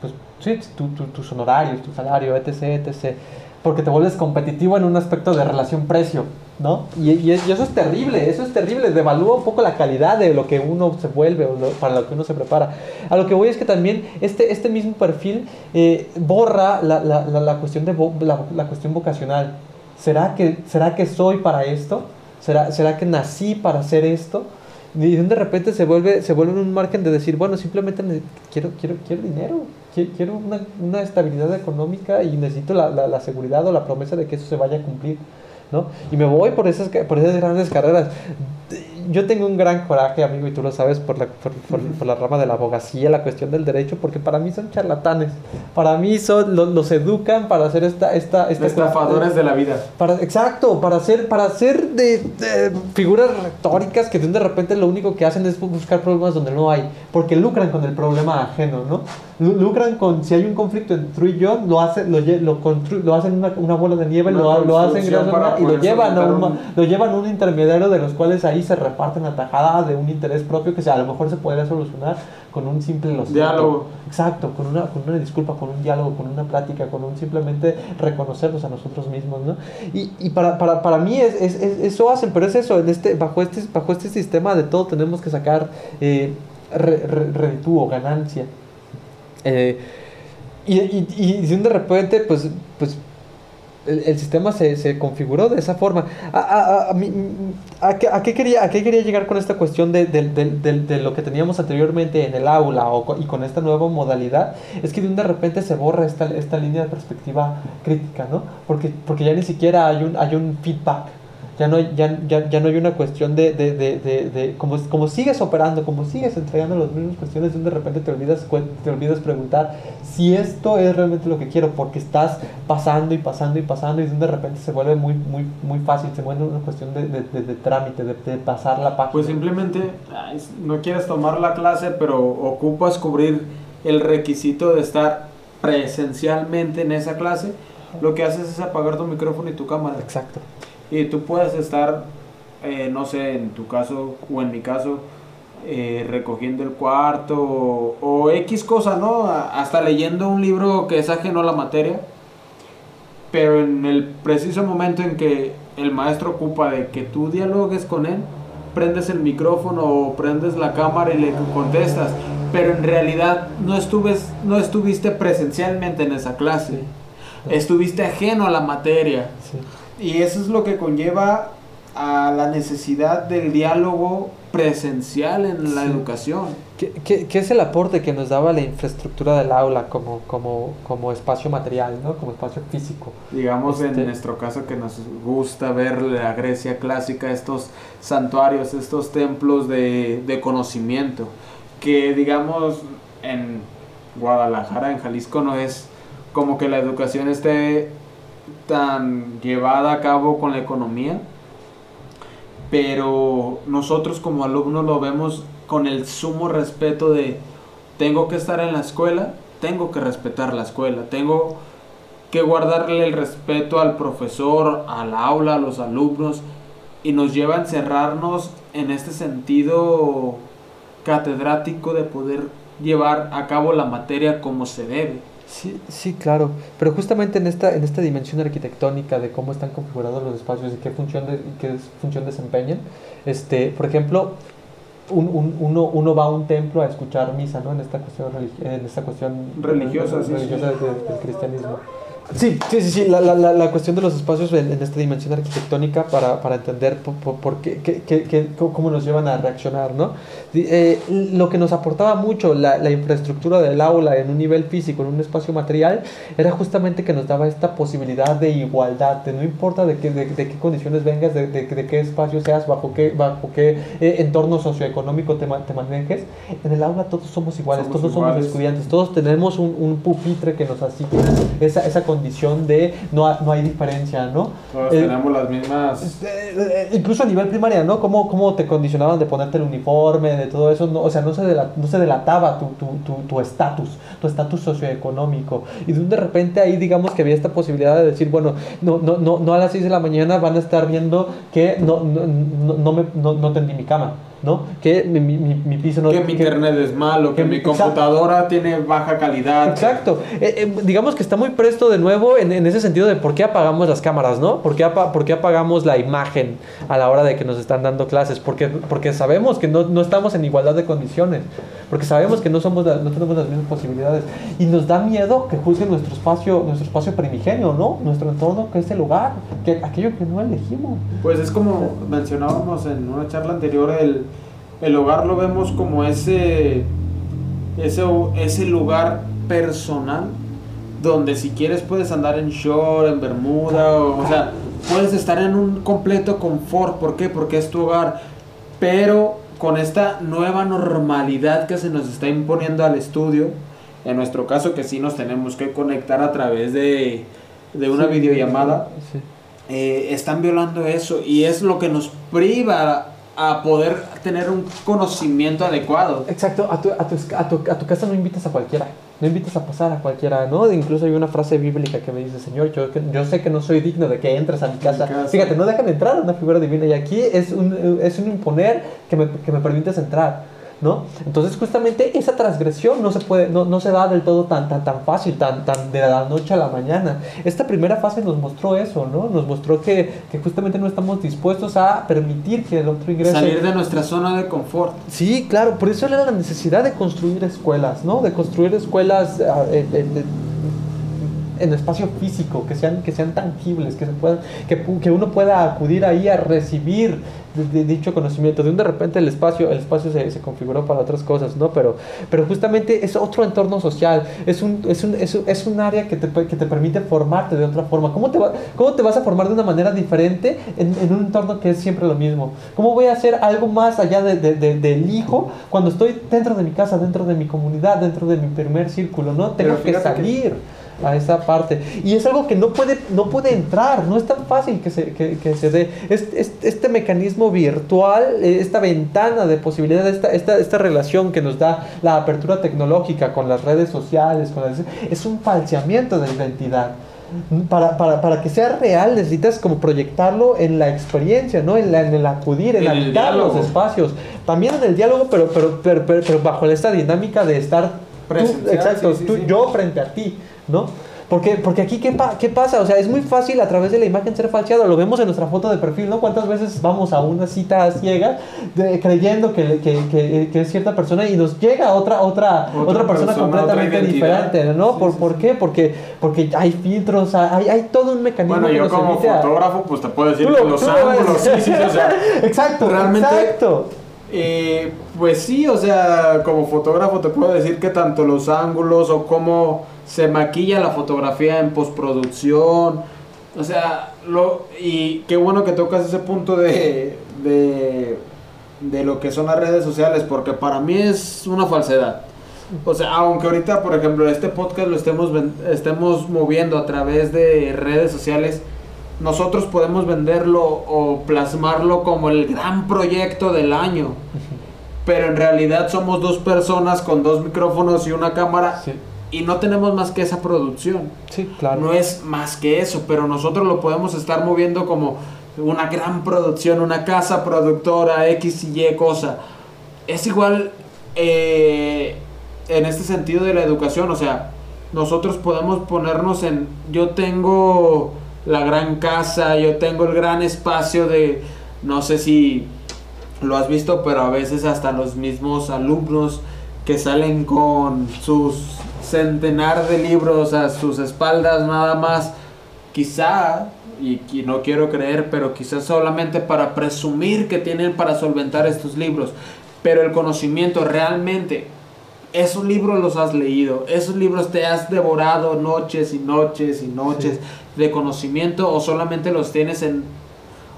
pues, sí, tu- tu- tus honorarios, tu salario, etc, etc. Porque te vuelves competitivo en un aspecto de relación-precio, ¿no? Y, y es- y eso es terrible, eso es terrible, devalúa un poco la calidad de lo que uno se vuelve o para lo que uno se prepara. A lo que voy es que también este, este mismo perfil eh, borra la, la, la, cuestión de vo- la, cuestión vocacional. ¿Será que, ¿Será que soy para esto? ¿Será, ¿Será que nací para hacer esto? Y de repente se vuelve, se vuelve un margen de decir, bueno, simplemente quiero, quiero, quiero dinero, qui- quiero una, una estabilidad económica y necesito la seguridad o la promesa de que eso se vaya a cumplir, ¿no? Y me voy por esas, por esas grandes carreras. Yo tengo un gran coraje, amigo, y tú lo sabes, por la, por, por- por la rama de la abogacía, la cuestión del derecho, porque para mí son charlatanes. Para mí son, lo- los educan para hacer esta... esta, esta Estafadores de la vida. para, exacto, para hacer, para hacer de, de figuras retóricas que de repente lo único que hacen es buscar problemas donde no hay, porque lucran con el problema ajeno, ¿no? Lu- Lucran con, si hay un conflicto entre tú y yo, lo, hace, lo, lo, lo hacen una, una bola de nieve, Una lo, lo hacen para y lo llevan, a un, un- lo llevan a un intermediario de los cuales ahí se reparten la tajada de un interés propio que se- a lo mejor se podría solucionar con un simple los Diálogo. Exacto, con una, con una disculpa, con un diálogo, con una plática, con un simplemente reconocernos a nosotros mismos, ¿no? Y, y para, para, para mí es, es- es- eso hacen, pero es eso, en este, bajo, este, bajo este sistema de todo tenemos que sacar eh, re- re- ganancia. Eh, y, y, y de repente, pues, pues el, el sistema se, se configuró de esa forma. ¿A, a, a- mí- qué, a qué quería, ¿A qué quería llegar con esta cuestión de, de- de- de- lo que teníamos anteriormente en el aula o y con esta nueva modalidad? Es que de un de repente se borra esta, esta línea de perspectiva crítica, ¿no? Porque, porque ya ni siquiera hay un, hay un feedback. Ya no, hay, ya, ya, ya no hay una cuestión de, de, de, de, como, como sigues operando, como sigues entregando las mismas cuestiones, de repente te olvidas, te olvidas preguntar si esto es realmente lo que quiero, porque estás pasando y pasando y pasando y de repente se vuelve muy, muy, muy fácil, se vuelve una cuestión de, de, de- de trámite, de, pasar la página. Pues simplemente no quieres tomar la clase, pero ocupas cubrir el requisito de estar presencialmente en esa clase. Lo que haces es apagar tu micrófono y tu cámara. Exacto. Y tú puedes estar, eh, no sé, en tu caso o en mi caso, eh, recogiendo el cuarto o, o X cosa, ¿no? Hasta leyendo un libro que es ajeno a la materia. Pero en el preciso momento en que el maestro ocupa de que tú dialogues con él, prendes el micrófono o prendes la cámara y le contestas. Pero en realidad no, estuves, no estuviste presencialmente en esa clase. Estuviste ajeno a la materia. Sí. Y eso es lo que conlleva a la necesidad del diálogo presencial en la Sí. educación. ¿Qué, qué, es el aporte que nos daba la infraestructura del aula como, como, como espacio material, ¿no? como espacio físico? Digamos en este nuestro caso que nos gusta ver la Grecia clásica, estos santuarios, estos templos de, de conocimiento, que digamos en Guadalajara, en Jalisco, no es como que la educación esté tan llevada a cabo con la economía, pero nosotros como alumnos lo vemos con el sumo respeto de tengo que estar en la escuela, tengo que respetar la escuela, tengo que guardarle el respeto al profesor, al aula, a los alumnos, y nos lleva a encerrarnos en este sentido catedrático de poder llevar a cabo la materia como se debe. Sí, sí, claro. Pero justamente en esta, en esta dimensión arquitectónica de cómo están configurados los espacios y qué función, de, qué función desempeñan, este, por ejemplo, un, uno, uno va a un templo a escuchar misa, ¿no? En esta cuestión, en esta cuestión religiosa, religiosa del cristianismo. Sí, sí, sí, sí. La, la, la, cuestión de los espacios en, esta dimensión arquitectónica para, para entender por, por, qué, qué, qué, cómo nos llevan a reaccionar, ¿no? Eh, lo que nos aportaba mucho la, la, infraestructura del aula en un nivel físico, en un espacio material, era justamente que nos daba esta posibilidad de igualdad, de no importa de qué, de, qué condiciones vengas, de, de, qué espacio seas, bajo qué, bajo qué eh, entorno socioeconómico te, te, manejes, en el aula todos somos iguales, todos somos estudiantes, todos tenemos un, un pupitre que nos asigna esa, esa condición de no, no hay diferencia, ¿no? Todos eh, tenemos las mismas... Este, eh, incluso a nivel primaria, ¿no? ¿Cómo, ¿Cómo te condicionaban de ponerte el uniforme, de todo eso? No, o sea, no se, no se delataba tu estatus, tu estatus tu, socioeconómico. Y de repente ahí digamos que había esta posibilidad de decir, bueno, no, no, no, no a las 6 de la mañana van a estar viendo que no, no, no, no, me, no, no tendí mi cama. ¿No? Que mi, mi, mi piso no... Que mi internet es malo, que, mi computadora tiene baja calidad. Exacto. Eh, eh, digamos que está muy presto de nuevo en, en, ese sentido de por qué apagamos las cámaras, ¿no? ¿Por qué, por qué apagamos la imagen a la hora de que nos están dando clases? Porque, porque sabemos que no, no estamos en igualdad de condiciones, porque sabemos que no, somos no tenemos las mismas posibilidades y nos da miedo que juzguen nuestro espacio, nuestro espacio primigenio, ¿no? Nuestro entorno, que es el lugar, que aquello que no elegimos. Pues es como mencionábamos en una charla anterior, el el hogar lo vemos como ese, ese, ese lugar personal donde si quieres puedes andar en short, en bermuda, o, sea, puedes estar en un completo confort. ¿Por qué? Porque es tu hogar. Pero con esta nueva normalidad que se nos está imponiendo al estudio, en nuestro caso que sí nos tenemos que conectar a través de, de una videollamada, eh, están violando eso y es lo que nos priva a poder tener un conocimiento adecuado. Exacto, a tu, a, tu, a, tu, a tu, casa no invitas a cualquiera, no invitas a pasar a cualquiera, ¿no? Incluso hay una frase bíblica que me dice, Señor, yo, yo sé que no soy digno de que entres a mi casa. Fíjate, no dejan entrar a una figura divina y aquí es un, es un imponer que me, que me permites entrar. ¿No? Entonces justamente esa transgresión no se puede, no, no, se da del todo tan, tan, tan fácil, tan, tan de la noche a la mañana. Esta primera fase nos mostró eso, ¿no? Nos mostró que, que justamente no estamos dispuestos a permitir que el otro ingrese. Salir de nuestra zona de confort. Sí, claro, por eso era la necesidad de construir escuelas, ¿no? De construir escuelas ah, eh, eh, en espacio físico, que sean, que sean tangibles, que, se puedan, que, que uno pueda acudir ahí a recibir de, dicho conocimiento. De un de repente el espacio, el espacio se, se, configuró para otras cosas, ¿no? Pero, pero justamente es otro entorno social, es un, es un, es un, es un área que te, que te, permite formarte de otra forma. ¿Cómo te, va, ¿Cómo te vas a formar de una manera diferente en, en, un entorno que es siempre lo mismo? ¿Cómo voy a hacer algo más allá de, de, del hijo cuando estoy dentro de mi casa, dentro de mi comunidad, dentro de mi primer círculo? ¿no? Tengo que salir a esa parte. Y es algo que no puede, no puede entrar, no es tan fácil que se, que, que se dé. Este, este, mecanismo virtual, eh, esta ventana de posibilidad, esta, esta, esta relación que nos da la apertura tecnológica con las redes sociales, con es un falseamiento de identidad. Para, para, para, que sea real necesitas como proyectarlo en la experiencia, ¿no? en, en el acudir, en, habitar los espacios. También en el diálogo, pero, pero, pero, pero, bajo esta dinámica de estar tú, exacto, tú, yo frente a ti. ¿No? Porque, porque aquí, ¿qué, ¿qué pasa? O sea, es muy fácil a través de la imagen ser falseado. Lo vemos en nuestra foto de perfil, ¿no? ¿Cuántas veces vamos a una cita ciega creyendo que, que, que, es cierta persona y nos llega otra, otra, otra, persona, completamente diferente, ¿no? ¿Por, ¿Por qué? Porque, porque hay filtros, hay, hay todo un mecanismo. Bueno, yo como fotógrafo, pues te puedo decir que los ángulos, sí, sí, o sea, exacto, realmente. Exacto Eh, pues sí, o sea, como fotógrafo te puedo decir que tanto los ángulos o cómo se maquilla la fotografía en postproducción, o sea, lo, y qué bueno que tocas ese punto de, de, de lo que son las redes sociales, porque para mí es una falsedad. O sea, aunque ahorita, por ejemplo, este podcast lo estemos, estemos moviendo a través de redes sociales, nosotros podemos venderlo o plasmarlo como el gran proyecto del año. Pero en realidad somos dos personas con dos micrófonos y una cámara y no tenemos más que esa producción. Sí, claro. No es más que eso, pero nosotros lo podemos estar moviendo como una gran producción, una casa productora, X y Y cosa. Es igual eh, en este sentido de la educación, o sea, nosotros podemos ponernos en, yo tengo la gran casa, yo tengo el gran espacio de, no sé si lo has visto, pero a veces hasta los mismos alumnos que salen con sus centenar de libros a sus espaldas nada más, quizá, y, y, no quiero creer, pero quizás solamente para presumir que tienen para solventar estos libros, pero el conocimiento realmente esos libros los has leído, esos libros te has devorado noches y noches y noches de conocimiento o solamente los tienes en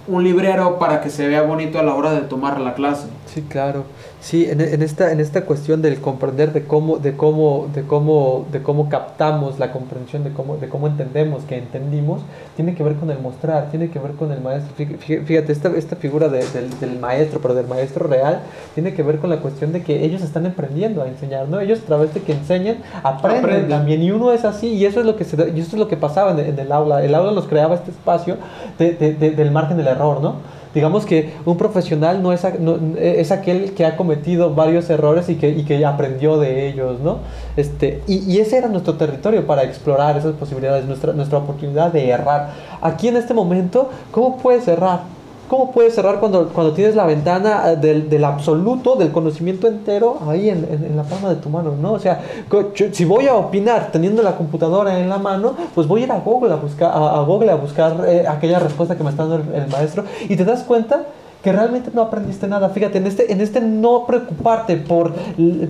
un librero para que se vea bonito a la hora de tomar la clase. Sí, claro. Sí, en, en, esta, en esta cuestión del comprender de cómo, de cómo, de cómo, de cómo captamos la comprensión, de cómo, de cómo entendemos que entendimos, tiene que ver con el mostrar, tiene que ver con el maestro. Fíjate, esta, esta figura de, del, del, maestro, pero del maestro real, tiene que ver con la cuestión de que ellos están aprendiendo a enseñar, ¿no? Ellos a través de que enseñan, aprenden, aprenden. también, y uno es así, y eso es lo que, se, y eso es lo que pasaba en, en el aula. El aula nos creaba este espacio de, de, del margen del error, ¿no? Digamos que un profesional no es, no, es aquel que ha cometido varios errores y que, aprendió de ellos, ¿no? Este, y, y, ese era nuestro territorio para explorar esas posibilidades, nuestra, nuestra oportunidad de errar. Aquí en este momento, ¿cómo puedes errar? ¿Cómo puedes cerrar cuando, cuando tienes la ventana del, del absoluto, del conocimiento entero ahí en, en, la palma de tu mano, ¿no? O sea, si voy a opinar teniendo la computadora en la mano, pues voy a ir a Google a buscar, a, Google a buscar eh, aquella respuesta que me está dando el maestro y te das cuenta que realmente no aprendiste nada. Fíjate, en este, en este no preocuparte por,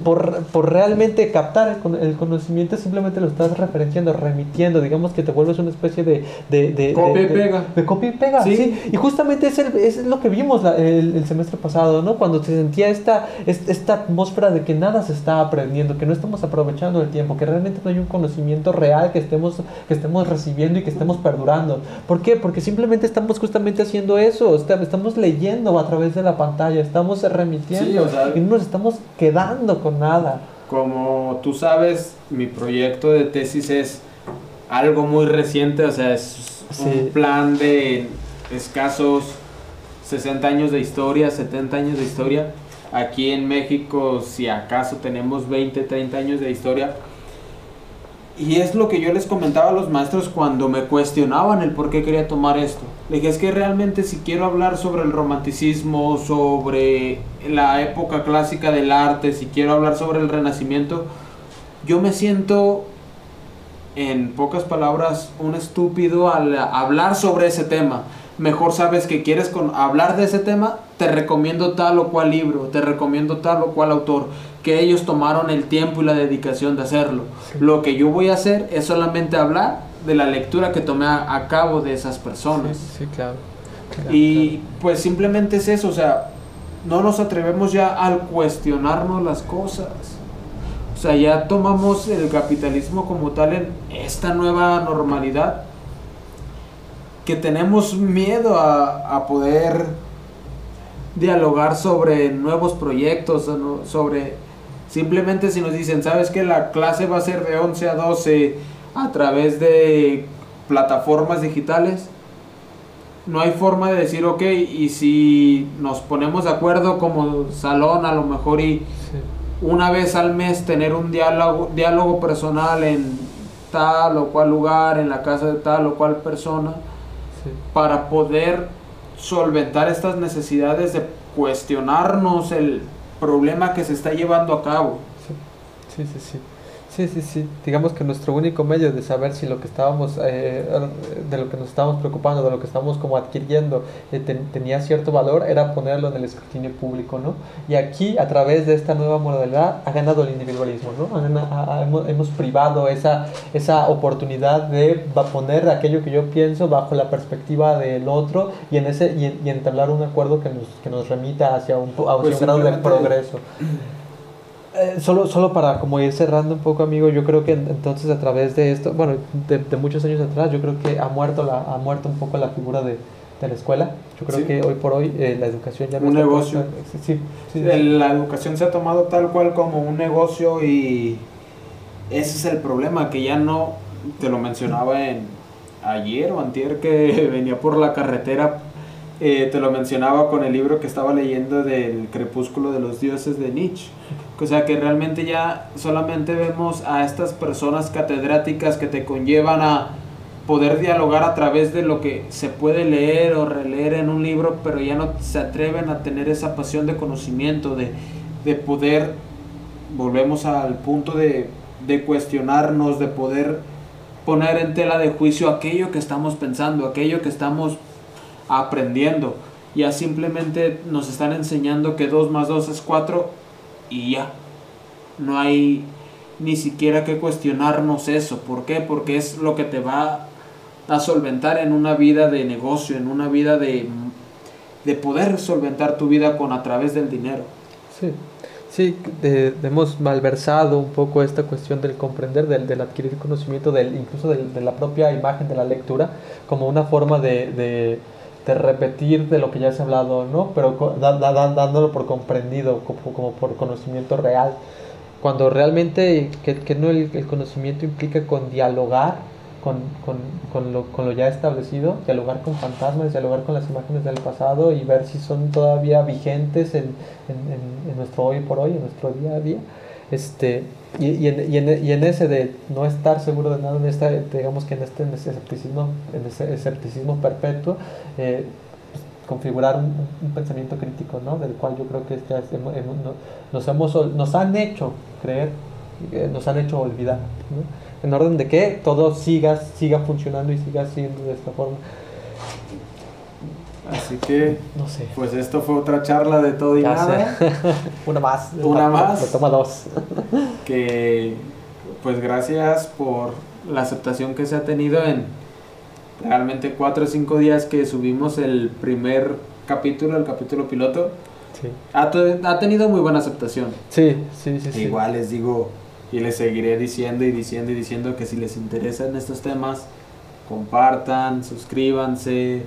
por, por realmente captar el, el, conocimiento, simplemente lo estás referenciando, remitiendo, digamos que te vuelves una especie de... de, de copia y pega. De, copia y pega, ¿Sí? ¿sí? Y justamente es, el, es lo que vimos la, el, el, semestre pasado, ¿no? Cuando se sentía esta, esta atmósfera de que nada se está aprendiendo, que no estamos aprovechando el tiempo, que realmente no hay un conocimiento real que estemos, que estemos recibiendo y que estemos perdurando. ¿Por qué? Porque simplemente estamos justamente haciendo eso, estamos leyendo a través de la pantalla, estamos remitiendo sí, o sea, y no nos estamos quedando con nada. Como tú sabes, mi proyecto de tesis es algo muy reciente, o sea, es sí. un plan de escasos 60 años de historia, 70 años de historia. Aquí en México, si acaso tenemos 20, 30 años de historia, y es lo que yo les comentaba a los maestros cuando me cuestionaban el por qué quería tomar esto. Le dije, es que realmente si quiero hablar sobre el romanticismo, sobre la época clásica del arte, si quiero hablar sobre el renacimiento, yo me siento, en pocas palabras, un estúpido al hablar sobre ese tema. Mejor sabes que quieres con hablar de ese tema, te recomiendo tal o cual libro, te recomiendo tal o cual autor que ellos tomaron el tiempo y la dedicación de hacerlo. Sí. Lo que yo voy a hacer es solamente hablar de la lectura que tomé a, a cabo de esas personas. Sí, sí claro. claro. Y claro. pues simplemente es eso, o sea, no nos atrevemos ya al cuestionarnos las cosas. O sea, ya tomamos el capitalismo como tal en esta nueva normalidad que tenemos miedo a, a poder dialogar sobre nuevos proyectos, sobre Simplemente si nos dicen, ¿sabes que La clase va a ser de 11 a 12 a través de plataformas digitales. No hay forma de decir, ok, y si nos ponemos de acuerdo como salón a lo mejor y sí. una vez al mes tener un diálogo, diálogo personal en tal o cual lugar, en la casa de tal o cual persona, sí. para poder solventar estas necesidades de cuestionarnos el problema que se está llevando a cabo. Sí, sí, sí. Sí, sí, sí. Digamos que nuestro único medio de saber si lo que estábamos, eh, de lo que nos estábamos preocupando, de lo que estábamos como adquiriendo, eh, tenía cierto valor, era ponerlo en el escrutinio público, ¿no? Y aquí, a través de esta nueva modalidad, ha ganado el individualismo, ¿no? hemos, privado esa, esa oportunidad de poner aquello que yo pienso bajo la perspectiva del otro y, en ese, y, entablar un acuerdo que nos, que nos remita hacia un, hacia pues un grado de progreso. Eh, solo, solo para como ir cerrando un poco, amigo, yo creo que entonces a través de esto, bueno, de, muchos años atrás, yo creo que ha muerto, la, ha muerto un poco la figura de, de la escuela. Yo creo que hoy por hoy eh, la educación ya no un negocio. sí, sí, La educación se ha tomado tal cual como un negocio y ese es el problema, que ya no, te lo mencionaba en ayer o antier que venía por la carretera eh, te lo mencionaba con el libro que estaba leyendo del Crepúsculo de los Dioses de Nietzsche. O sea que realmente ya solamente vemos a estas personas catedráticas que te conllevan a poder dialogar a través de lo que se puede leer o releer en un libro, pero ya no se atreven a tener esa pasión de conocimiento, de, de poder, volvemos al punto de, de cuestionarnos, de poder poner en tela de juicio aquello que estamos pensando, aquello que estamos aprendiendo. Ya simplemente nos están enseñando que 2 más 2 es 4 y ya. No hay ni siquiera que cuestionarnos eso. ¿Por qué? Porque es lo que te va a solventar en una vida de negocio, en una vida de, de poder solventar tu vida con a través del dinero. Sí, sí, hemos malversado un poco esta cuestión del comprender, del, del adquirir conocimiento, del, incluso de la propia imagen de la lectura, como una forma de de repetir de lo que ya se ha hablado, ¿no? Pero dándolo por comprendido, como, como, por conocimiento real. Cuando realmente que, que no el, el, conocimiento implica con dialogar con, con, con, lo, con, lo, ya establecido, dialogar con fantasmas, dialogar con las imágenes del pasado y ver si son todavía vigentes en, en, en nuestro hoy por hoy, en nuestro día a día. Este, y, y, en, y, en, y, en, ese de no estar seguro de nada, en esta, digamos que en este, ese escepticismo, en ese escepticismo perpetuo, eh, pues, configurar un, un, pensamiento crítico, ¿no? Del cual yo creo que este, hemos, hemos, nos, hemos, nos han hecho creer, eh, nos han hecho olvidar, ¿no? En orden de que todo siga, siga funcionando y siga siendo de esta forma. Así que, no sé. pues esto fue otra charla de todo y nada. Una más. Una más. toma dos. que, pues gracias por la aceptación que se ha tenido en realmente cuatro o cinco días que subimos el primer capítulo, el capítulo piloto. Sí. Ha, ha tenido muy buena aceptación. Sí, sí, sí. Igual les digo y les seguiré diciendo y diciendo y diciendo que si les interesan estos temas, compartan, suscríbanse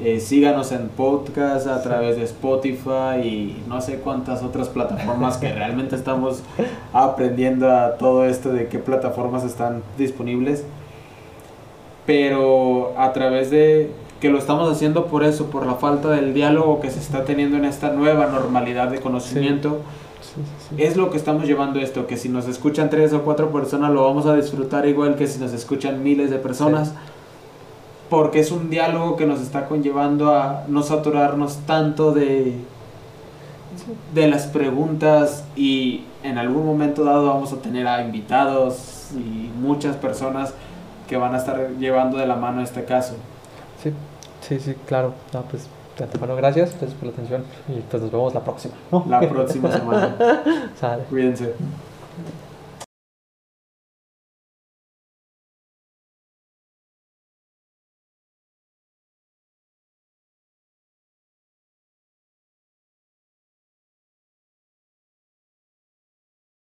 eh, síganos en podcast a través de Spotify y no sé cuántas otras plataformas que realmente estamos aprendiendo a todo esto de qué plataformas están disponibles. Pero a través de que lo estamos haciendo por eso, por la falta del diálogo que se está teniendo en esta nueva normalidad de conocimiento. es lo que estamos llevando esto, que si nos escuchan tres o cuatro personas lo vamos a disfrutar igual que si nos escuchan miles de personas porque es un diálogo que nos está conllevando a no saturarnos tanto de, de las preguntas y en algún momento dado vamos a tener a invitados y muchas personas que van a estar llevando de la mano este caso. Sí, sí, sí, claro. No, pues de antemano gracias por la atención y pues nos vemos la próxima. La próxima semana. Cuídense.